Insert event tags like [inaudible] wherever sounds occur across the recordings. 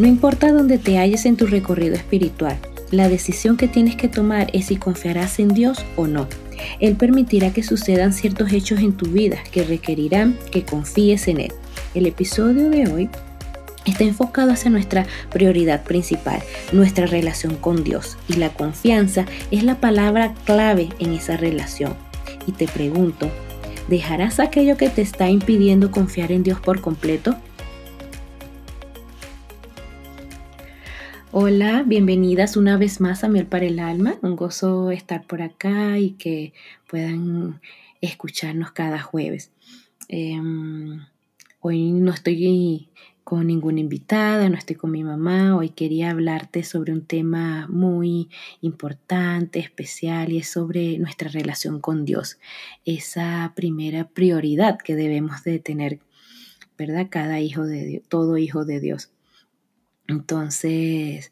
No importa dónde te halles en tu recorrido espiritual, la decisión que tienes que tomar es si confiarás en Dios o no. Él permitirá que sucedan ciertos hechos en tu vida que requerirán que confíes en Él. El episodio de hoy está enfocado hacia nuestra prioridad principal, nuestra relación con Dios. Y la confianza es la palabra clave en esa relación. Y te pregunto, ¿dejarás aquello que te está impidiendo confiar en Dios por completo? Hola, bienvenidas una vez más a Miel para el Alma. Un gozo estar por acá y que puedan escucharnos cada jueves. Em, hoy no estoy con ninguna invitada, no estoy con mi mamá. Hoy quería hablarte sobre un tema muy importante, especial, y es sobre nuestra relación con Dios. Esa primera prioridad que debemos de tener, ¿verdad? Cada hijo de Dios, todo hijo de Dios. Entonces,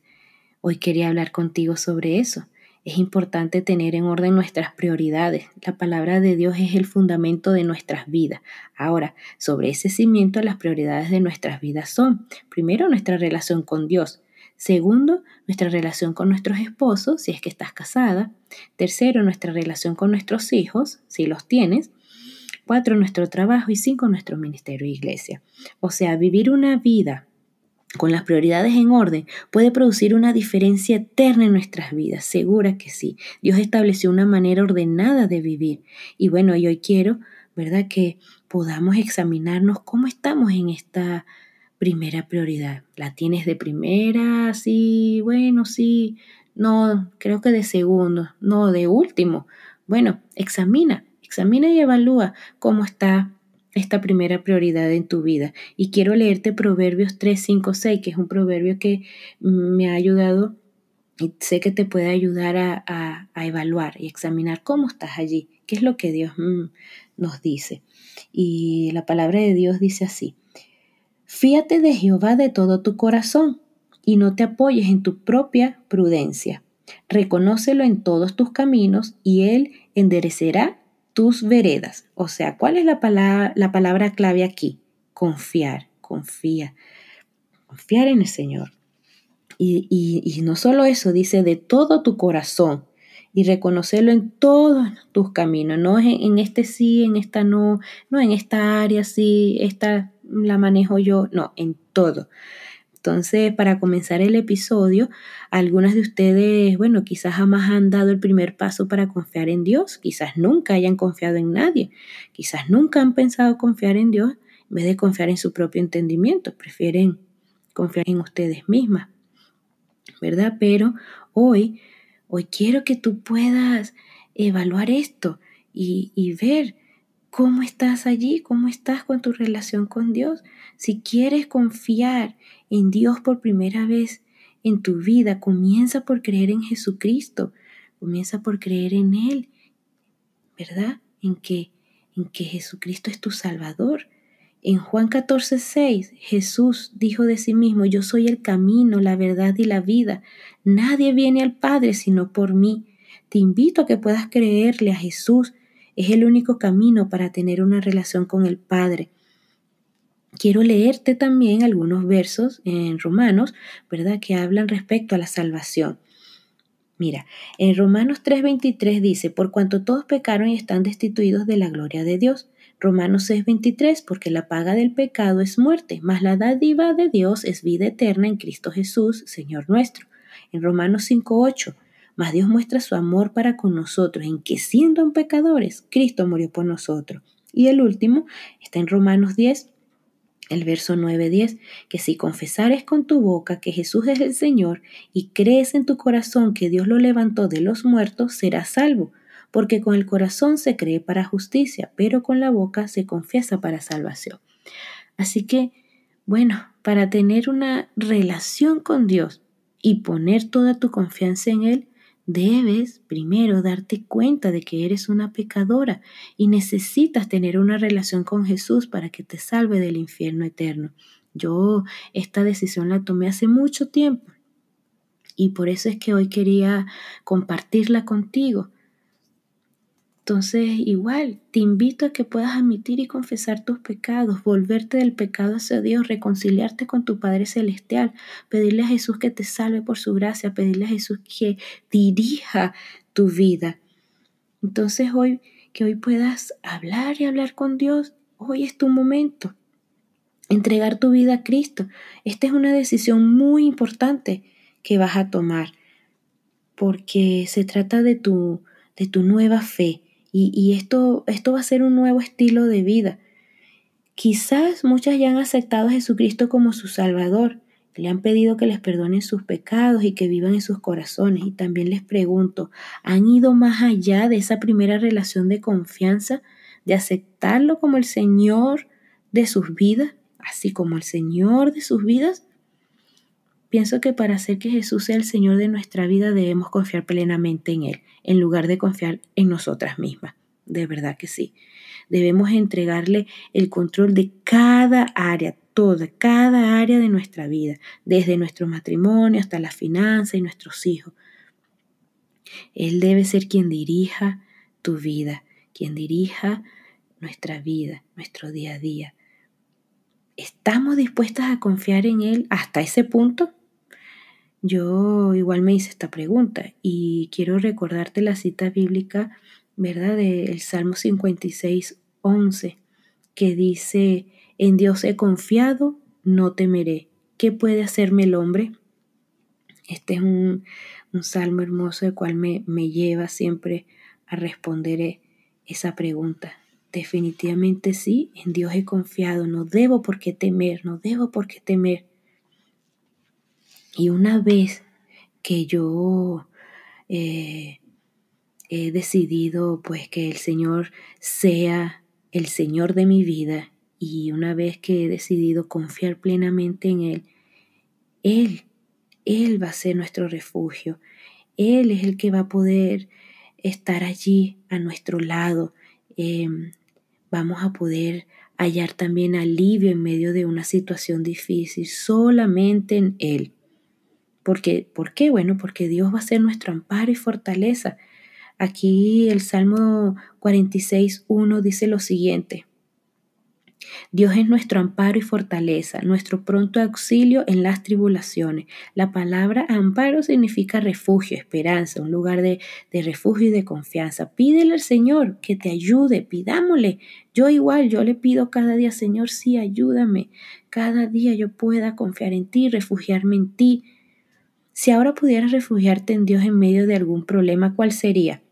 hoy quería hablar contigo sobre eso. Es importante tener en orden nuestras prioridades. La palabra de Dios es el fundamento de nuestras vidas. Ahora, sobre ese cimiento, las prioridades de nuestras vidas son, primero, nuestra relación con Dios. Segundo, nuestra relación con nuestros esposos, si es que estás casada. Tercero, nuestra relación con nuestros hijos, si los tienes. Cuatro, nuestro trabajo. Y cinco, nuestro ministerio e iglesia. O sea, vivir una vida con las prioridades en orden, puede producir una diferencia eterna en nuestras vidas. Segura que sí. Dios estableció una manera ordenada de vivir. Y bueno, y hoy quiero, ¿verdad? Que podamos examinarnos cómo estamos en esta primera prioridad. ¿La tienes de primera? Sí, bueno, sí. No, creo que de segundo. No, de último. Bueno, examina, examina y evalúa cómo está esta primera prioridad en tu vida. Y quiero leerte Proverbios 3, 5, 6, que es un proverbio que me ha ayudado y sé que te puede ayudar a, evaluar y examinar cómo estás allí, qué es lo que Dios mm, nos dice. Y la palabra de Dios dice así, fíate de Jehová de todo tu corazón y no te apoyes en tu propia prudencia. Reconócelo en todos tus caminos y Él enderecerá tus veredas. O sea, ¿cuál es la palabra, la palabra clave aquí? Confiar, confía. Confiar en el Señor. Y, no solo eso, dice de todo tu corazón y reconocerlo en todos tus caminos, no en, en, este sí, en esta no, no en esta área sí, esta la manejo yo, no, en todo. Entonces, para comenzar el episodio, algunas de ustedes, bueno, quizás jamás han dado el primer paso para confiar en Dios, quizás nunca hayan confiado en nadie, quizás nunca han pensado confiar en Dios en vez de confiar en su propio entendimiento, prefieren confiar en ustedes mismas, ¿verdad? Pero hoy, hoy quiero que tú puedas evaluar esto y, y ver cómo estás allí, cómo estás con tu relación con Dios. Si quieres confiar en Dios por primera vez en tu vida, comienza por creer en Jesucristo, comienza por creer en Él, ¿verdad? En que, en que Jesucristo es tu Salvador. En Juan 14, 6, Jesús dijo de sí mismo, yo soy el camino, la verdad y la vida. Nadie viene al Padre sino por mí. Te invito a que puedas creerle a Jesús es el único camino para tener una relación con el Padre. Quiero leerte también algunos versos en Romanos, ¿verdad?, que hablan respecto a la salvación. Mira, en Romanos 3:23 dice, por cuanto todos pecaron y están destituidos de la gloria de Dios. Romanos 6:23, porque la paga del pecado es muerte, mas la dádiva de Dios es vida eterna en Cristo Jesús, Señor nuestro. En Romanos 5:8, mas Dios muestra su amor para con nosotros en que siendo pecadores, Cristo murió por nosotros. Y el último está en Romanos 10, el verso 9-10, que si confesares con tu boca que Jesús es el Señor y crees en tu corazón que Dios lo levantó de los muertos, serás salvo, porque con el corazón se cree para justicia, pero con la boca se confiesa para salvación. Así que, bueno, para tener una relación con Dios y poner toda tu confianza en Él, Debes primero darte cuenta de que eres una pecadora y necesitas tener una relación con Jesús para que te salve del infierno eterno. Yo esta decisión la tomé hace mucho tiempo y por eso es que hoy quería compartirla contigo. Entonces, igual, te invito a que puedas admitir y confesar tus pecados, volverte del pecado hacia Dios, reconciliarte con tu Padre Celestial, pedirle a Jesús que te salve por su gracia, pedirle a Jesús que dirija tu vida. Entonces, hoy, que hoy puedas hablar y hablar con Dios, hoy es tu momento. Entregar tu vida a Cristo. Esta es una decisión muy importante que vas a tomar, porque se trata de tu, de tu nueva fe y, esto, esto va a ser un nuevo estilo de vida. Quizás muchas ya han aceptado a Jesucristo como su Salvador, le han pedido que les perdonen sus pecados y que vivan en sus corazones. Y también les pregunto, ¿han ido más allá de esa primera relación de confianza, de aceptarlo como el Señor de sus vidas, así como el Señor de sus vidas? Pienso que para hacer que Jesús sea el Señor de nuestra vida debemos confiar plenamente en Él, en lugar de confiar en nosotras mismas. De verdad que sí. Debemos entregarle el control de cada área, toda, cada área de nuestra vida, desde nuestro matrimonio hasta la finanza y nuestros hijos. Él debe ser quien dirija tu vida, quien dirija nuestra vida, nuestro día a día. ¿Estamos dispuestas a confiar en Él hasta ese punto? Yo igual me hice esta pregunta y quiero recordarte la cita bíblica, ¿verdad? Del Salmo 56, 11, que dice, en Dios he confiado, no temeré. ¿Qué puede hacerme el hombre? Este es un, salmo hermoso el cual me, me lleva siempre a responder esa pregunta. Definitivamente sí, en Dios he confiado, no debo por qué temer, no debo por qué temer. Y una vez que yo eh, he decidido pues que el Señor sea el Señor de mi vida y una vez que he decidido confiar plenamente en Él, Él, Él va a ser nuestro refugio. Él es el que va a poder estar allí a nuestro lado. Em, vamos a poder hallar también alivio en medio de una situación difícil, solamente en Él. Porque, ¿Por qué? Bueno, porque Dios va a ser nuestro amparo y fortaleza. Aquí el Salmo 46.1 dice lo siguiente. Dios es nuestro amparo y fortaleza, nuestro pronto auxilio en las tribulaciones. La palabra amparo significa refugio, esperanza, un lugar de, de, refugio y de confianza. Pídele al Señor que te ayude, pidámosle. Yo igual, yo le pido cada día, Señor, sí, ayúdame. Cada día yo pueda confiar en ti, refugiarme en ti. Si ahora pudieras refugiarte en Dios en medio de algún problema, ¿cuál sería?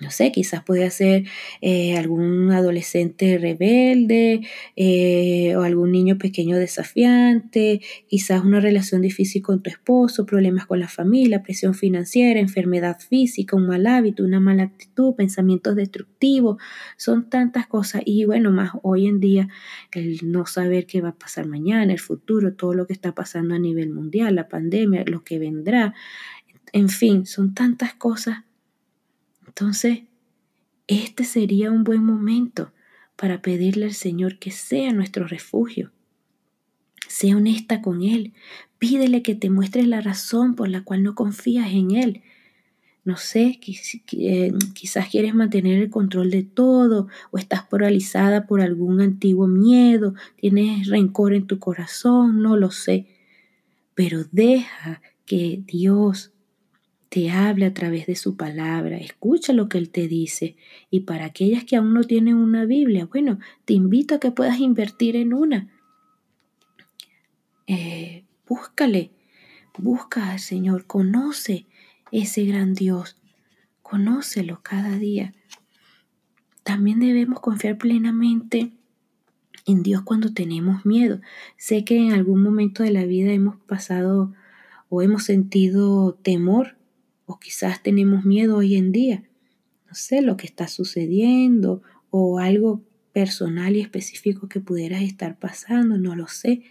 No sé, quizás puede ser eh, algún adolescente rebelde eh, o algún niño pequeño desafiante, quizás una relación difícil con tu esposo, problemas con la familia, presión financiera, enfermedad física, un mal hábito, una mala actitud, pensamientos destructivos, son tantas cosas. Y bueno, más hoy en día el no saber qué va a pasar mañana, el futuro, todo lo que está pasando a nivel mundial, la pandemia, lo que vendrá, en fin, son tantas cosas entonces, este sería un buen momento para pedirle al Señor que sea nuestro refugio. Sea honesta con Él. Pídele que te muestre la razón por la cual no confías en Él. No sé, eh, quizás quieres mantener el control de todo o estás paralizada por algún antiguo miedo, tienes rencor en tu corazón, no lo sé. Pero deja que Dios te hable a través de su palabra, escucha lo que Él te dice. Y para aquellas que aún no tienen una Biblia, bueno, te invito a que puedas invertir en una. Eh, búscale, busca al Señor, conoce ese gran Dios, conócelo cada día. También debemos confiar plenamente en Dios cuando tenemos miedo. Sé que en algún momento de la vida hemos pasado o hemos sentido temor o quizás tenemos miedo hoy en día. No sé lo que está sucediendo o algo personal y específico que pudieras estar pasando, no lo sé.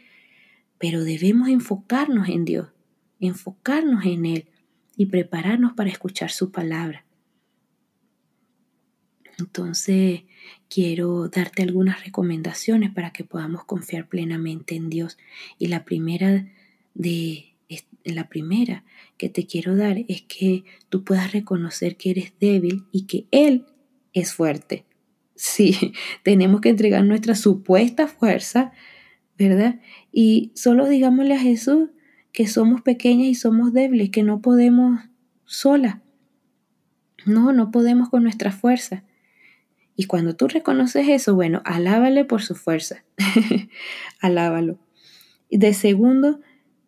Pero debemos enfocarnos en Dios, enfocarnos en Él y prepararnos para escuchar su palabra. Entonces, quiero darte algunas recomendaciones para que podamos confiar plenamente en Dios. Y la primera de la primera que te quiero dar es que tú puedas reconocer que eres débil y que Él es fuerte. Sí, [laughs] tenemos que entregar nuestra supuesta fuerza, ¿verdad? Y solo digámosle a Jesús que somos pequeñas y somos débiles, que no podemos sola. No, no podemos con nuestra fuerza. Y cuando tú reconoces eso, bueno, alábale por su fuerza. [laughs] Alábalo. De segundo,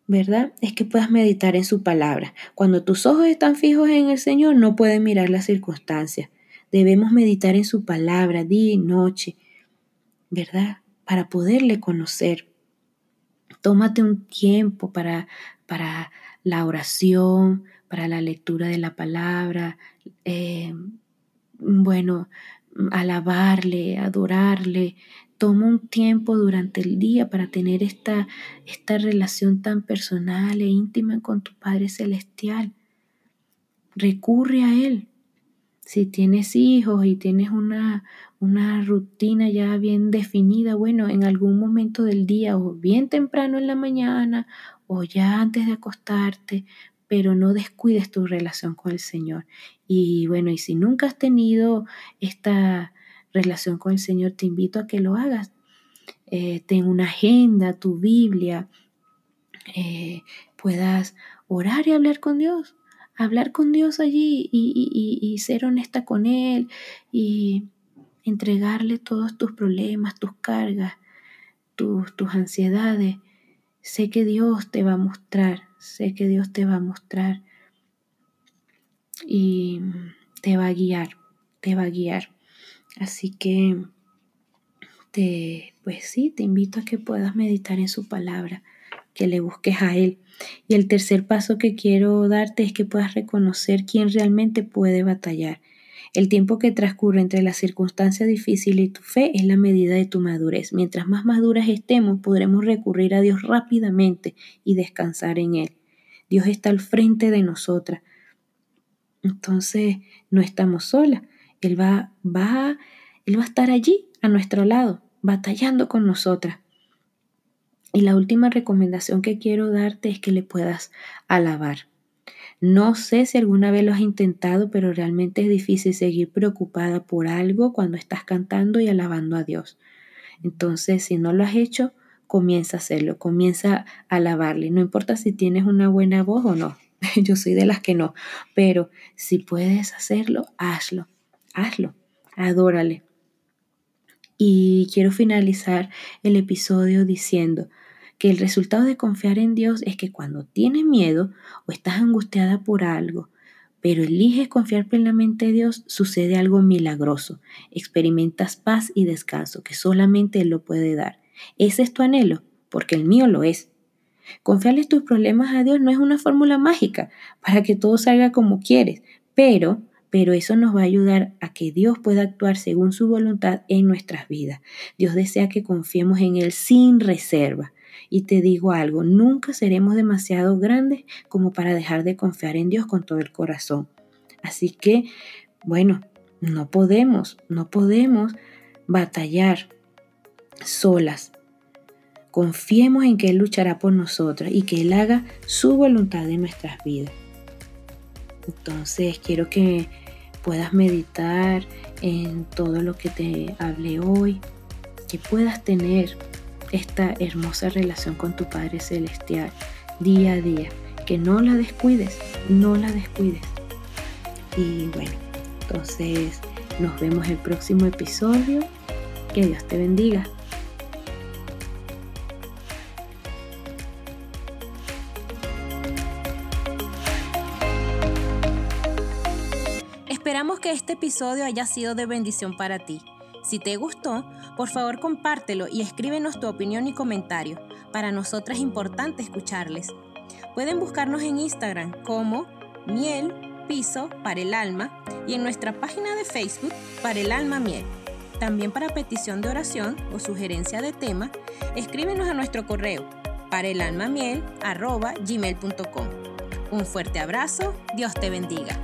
¿verdad? Es que puedas meditar en su palabra. Cuando tus ojos están fijos en el Señor, no puedes mirar las circunstancias. Debemos meditar en su palabra día y noche, ¿verdad? Para poderle conocer. Tómate un tiempo para, para la oración, para la lectura de la palabra. Eh, bueno, alabarle, adorarle. Toma un tiempo durante el día para tener esta, esta relación tan personal e íntima con tu Padre Celestial. Recurre a Él. Si tienes hijos y tienes una, una rutina ya bien definida, bueno, en algún momento del día o bien temprano en la mañana o ya antes de acostarte, pero no descuides tu relación con el Señor. Y bueno, y si nunca has tenido esta relación con el Señor, te invito a que lo hagas. Eh, ten una agenda, tu Biblia, eh, puedas orar y hablar con Dios, hablar con Dios allí y, ser honesta con Él y entregarle todos tus problemas, tus cargas, tus, tus ansiedades. Sé que Dios te va a mostrar sé que Dios te va a mostrar y te va a guiar, te va a guiar. Así que te, pues sí, te invito a que puedas meditar en su palabra, que le busques a Él. Y el tercer paso que quiero darte es que puedas reconocer quién realmente puede batallar. El tiempo que transcurre entre la circunstancia difícil y tu fe es la medida de tu madurez. Mientras más maduras estemos, podremos recurrir a Dios rápidamente y descansar en Él. Dios está al frente de nosotras. Entonces no estamos solas. Él va, va, Él va a estar allí a nuestro lado, batallando con nosotras. Y la última recomendación que quiero darte es que le puedas alabar. No sé si alguna vez lo has intentado, pero realmente es difícil seguir preocupada por algo cuando estás cantando y alabando a Dios. Entonces, si no lo has hecho, comienza a hacerlo, comienza a alabarle. No importa si tienes una buena voz o no. [laughs] Yo soy de las que no. Pero si puedes hacerlo, hazlo. Hazlo. Adórale. Y quiero finalizar el episodio diciendo que el resultado de confiar en Dios es que cuando tienes miedo o estás angustiada por algo, pero eliges confiar plenamente en Dios, sucede algo milagroso. Experimentas paz y descanso que solamente Él lo puede dar. ¿Ese es tu anhelo? Porque el mío lo es. Confiarles tus problemas a Dios no es una fórmula mágica para que todo salga como quieres, pero pero eso nos va a ayudar a que Dios pueda actuar según su voluntad en nuestras vidas. Dios desea que confiemos en Él sin reserva. Y te digo algo, nunca seremos demasiado grandes como para dejar de confiar en Dios con todo el corazón. Así que, bueno, no podemos, no podemos batallar solas. Confiemos en que Él luchará por nosotras y que Él haga su voluntad en nuestras vidas. Entonces quiero que puedas meditar en todo lo que te hablé hoy, que puedas tener esta hermosa relación con tu Padre Celestial día a día, que no la descuides, no la descuides. Y bueno, entonces nos vemos el próximo episodio. Que Dios te bendiga. Episodio haya sido de bendición para ti. Si te gustó, por favor compártelo y escríbenos tu opinión y comentario. Para nosotras es importante escucharles. Pueden buscarnos en Instagram como miel piso para el alma y en nuestra página de Facebook para el alma miel. También para petición de oración o sugerencia de tema, escríbenos a nuestro correo para el alma miel Un fuerte abrazo, Dios te bendiga.